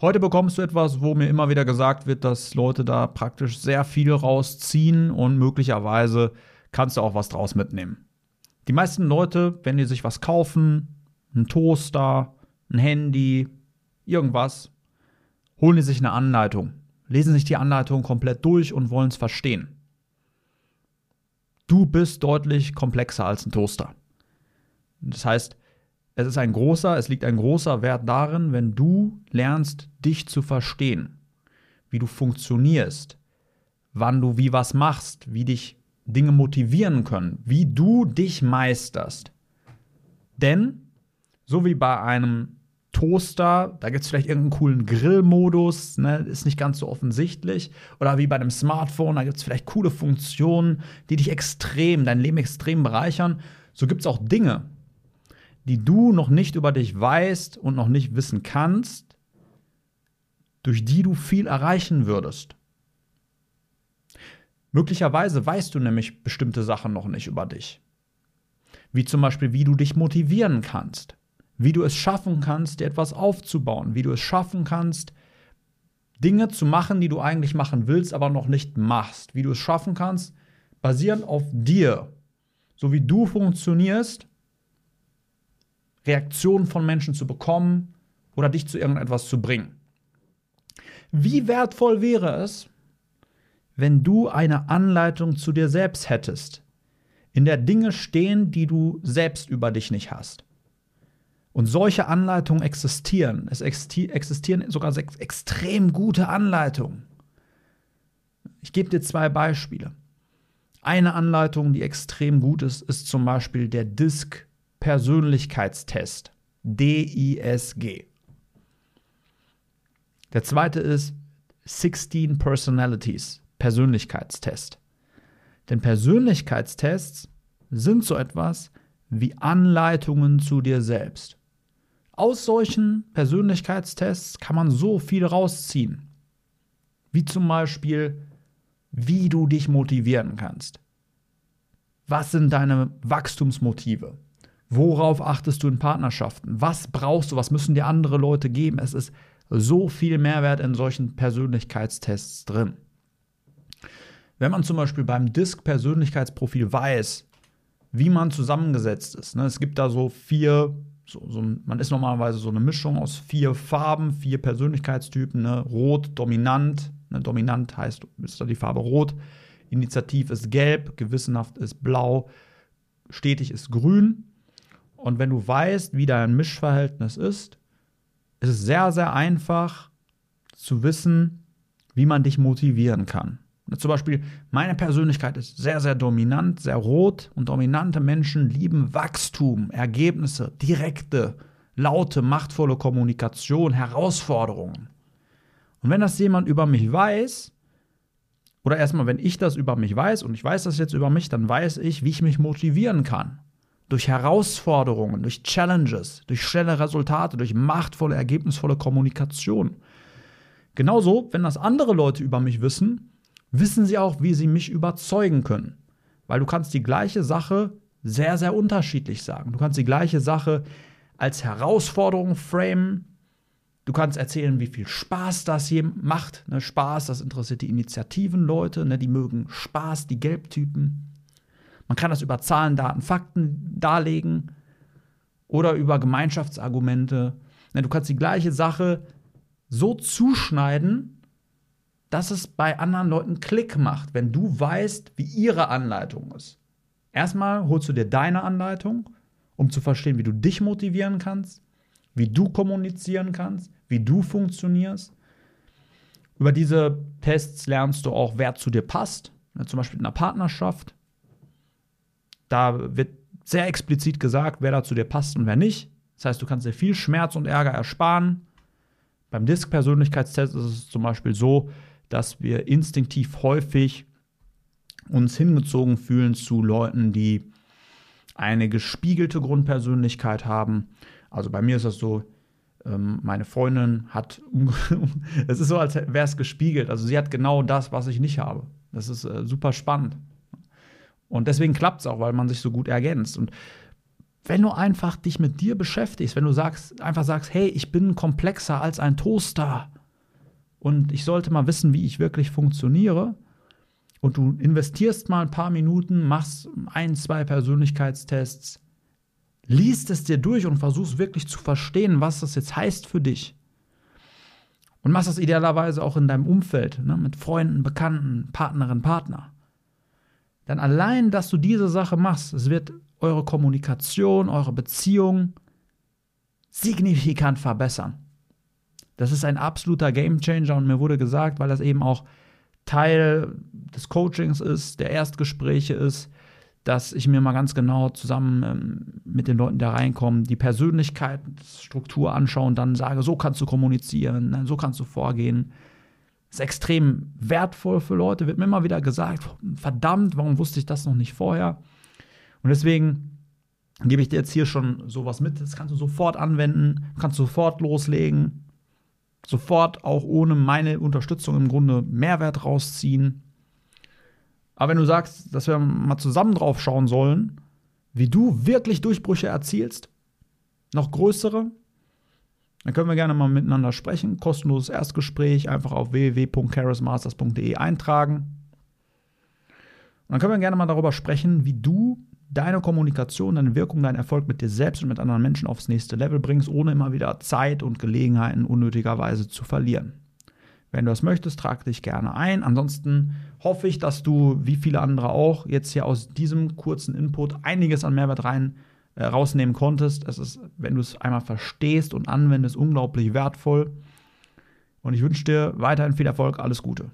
Heute bekommst du etwas, wo mir immer wieder gesagt wird, dass Leute da praktisch sehr viel rausziehen und möglicherweise kannst du auch was draus mitnehmen. Die meisten Leute, wenn die sich was kaufen, ein Toaster, ein Handy, irgendwas, holen die sich eine Anleitung, lesen sich die Anleitung komplett durch und wollen es verstehen. Du bist deutlich komplexer als ein Toaster. Das heißt, es ist ein großer, es liegt ein großer Wert darin, wenn du lernst, dich zu verstehen, wie du funktionierst, wann du wie was machst, wie dich Dinge motivieren können, wie du dich meisterst. Denn, so wie bei einem Toaster, da gibt es vielleicht irgendeinen coolen Grillmodus, ne, ist nicht ganz so offensichtlich. Oder wie bei einem Smartphone, da gibt es vielleicht coole Funktionen, die dich extrem, dein Leben extrem bereichern. So gibt es auch Dinge, die du noch nicht über dich weißt und noch nicht wissen kannst, durch die du viel erreichen würdest. Möglicherweise weißt du nämlich bestimmte Sachen noch nicht über dich. Wie zum Beispiel, wie du dich motivieren kannst wie du es schaffen kannst, dir etwas aufzubauen, wie du es schaffen kannst, Dinge zu machen, die du eigentlich machen willst, aber noch nicht machst, wie du es schaffen kannst, basierend auf dir, so wie du funktionierst, Reaktionen von Menschen zu bekommen oder dich zu irgendetwas zu bringen. Wie wertvoll wäre es, wenn du eine Anleitung zu dir selbst hättest, in der Dinge stehen, die du selbst über dich nicht hast. Und solche Anleitungen existieren. Es existieren sogar extrem gute Anleitungen. Ich gebe dir zwei Beispiele. Eine Anleitung, die extrem gut ist, ist zum Beispiel der DISC Persönlichkeitstest. D-I-S-G. Der zweite ist 16 Personalities Persönlichkeitstest. Denn Persönlichkeitstests sind so etwas wie Anleitungen zu dir selbst. Aus solchen Persönlichkeitstests kann man so viel rausziehen. Wie zum Beispiel, wie du dich motivieren kannst. Was sind deine Wachstumsmotive? Worauf achtest du in Partnerschaften? Was brauchst du? Was müssen dir andere Leute geben? Es ist so viel Mehrwert in solchen Persönlichkeitstests drin. Wenn man zum Beispiel beim DISC-Persönlichkeitsprofil weiß, wie man zusammengesetzt ist, ne, es gibt da so vier so, so, man ist normalerweise so eine Mischung aus vier Farben, vier Persönlichkeitstypen. Ne? Rot, dominant. Ne? Dominant heißt, ist da die Farbe Rot. Initiativ ist gelb, gewissenhaft ist blau, stetig ist grün. Und wenn du weißt, wie dein Mischverhältnis ist, ist es sehr, sehr einfach zu wissen, wie man dich motivieren kann. Zum Beispiel, meine Persönlichkeit ist sehr, sehr dominant, sehr rot und dominante Menschen lieben Wachstum, Ergebnisse, direkte, laute, machtvolle Kommunikation, Herausforderungen. Und wenn das jemand über mich weiß, oder erstmal, wenn ich das über mich weiß und ich weiß das jetzt über mich, dann weiß ich, wie ich mich motivieren kann. Durch Herausforderungen, durch Challenges, durch schnelle Resultate, durch machtvolle, ergebnisvolle Kommunikation. Genauso, wenn das andere Leute über mich wissen, wissen sie auch, wie sie mich überzeugen können. Weil du kannst die gleiche Sache sehr, sehr unterschiedlich sagen. Du kannst die gleiche Sache als Herausforderung framen. Du kannst erzählen, wie viel Spaß das hier macht. Ne, Spaß, das interessiert die Initiativen-Leute, ne, die mögen Spaß, die Gelbtypen. Man kann das über Zahlen, Daten, Fakten darlegen oder über Gemeinschaftsargumente. Du kannst die gleiche Sache so zuschneiden, dass es bei anderen Leuten Klick macht, wenn du weißt, wie ihre Anleitung ist. Erstmal holst du dir deine Anleitung, um zu verstehen, wie du dich motivieren kannst, wie du kommunizieren kannst, wie du funktionierst. Über diese Tests lernst du auch, wer zu dir passt, ne, zum Beispiel in einer Partnerschaft. Da wird sehr explizit gesagt, wer da zu dir passt und wer nicht. Das heißt, du kannst dir viel Schmerz und Ärger ersparen. Beim Disk-Persönlichkeitstest ist es zum Beispiel so, dass wir instinktiv häufig uns hingezogen fühlen zu Leuten, die eine gespiegelte Grundpersönlichkeit haben. Also bei mir ist das so, ähm, meine Freundin hat, es ist so, als wäre es gespiegelt. Also sie hat genau das, was ich nicht habe. Das ist äh, super spannend. Und deswegen klappt es auch, weil man sich so gut ergänzt. Und Wenn du einfach dich mit dir beschäftigst, wenn du sagst, einfach sagst, hey, ich bin komplexer als ein Toaster und ich sollte mal wissen, wie ich wirklich funktioniere, und du investierst mal ein paar Minuten, machst ein, zwei Persönlichkeitstests, liest es dir durch und versuchst wirklich zu verstehen, was das jetzt heißt für dich. Und machst das idealerweise auch in deinem Umfeld, ne, mit Freunden, Bekannten, Partnerinnen, Partner. Dann allein, dass du diese Sache machst, es wird eure Kommunikation, eure Beziehung signifikant verbessern. Das ist ein absoluter Gamechanger und mir wurde gesagt, weil das eben auch Teil des Coachings ist, der Erstgespräche ist, dass ich mir mal ganz genau zusammen ähm, mit den Leuten, die da reinkommen, die Persönlichkeitsstruktur anschaue und dann sage, so kannst du kommunizieren, so kannst du vorgehen. Ist extrem wertvoll für Leute, wird mir immer wieder gesagt, verdammt, warum wusste ich das noch nicht vorher? Und deswegen gebe ich dir jetzt hier schon sowas mit, das kannst du sofort anwenden, kannst sofort loslegen sofort auch ohne meine Unterstützung im Grunde Mehrwert rausziehen. Aber wenn du sagst, dass wir mal zusammen drauf schauen sollen, wie du wirklich Durchbrüche erzielst, noch größere, dann können wir gerne mal miteinander sprechen. Kostenloses Erstgespräch einfach auf www.charismasters.de eintragen. Und dann können wir gerne mal darüber sprechen, wie du deine Kommunikation, deine Wirkung, deinen Erfolg mit dir selbst und mit anderen Menschen aufs nächste Level bringst, ohne immer wieder Zeit und Gelegenheiten unnötigerweise zu verlieren. Wenn du das möchtest, trag dich gerne ein. Ansonsten hoffe ich, dass du, wie viele andere auch, jetzt hier aus diesem kurzen Input einiges an Mehrwert rein äh, rausnehmen konntest. Es ist, wenn du es einmal verstehst und anwendest, unglaublich wertvoll. Und ich wünsche dir weiterhin viel Erfolg. Alles Gute.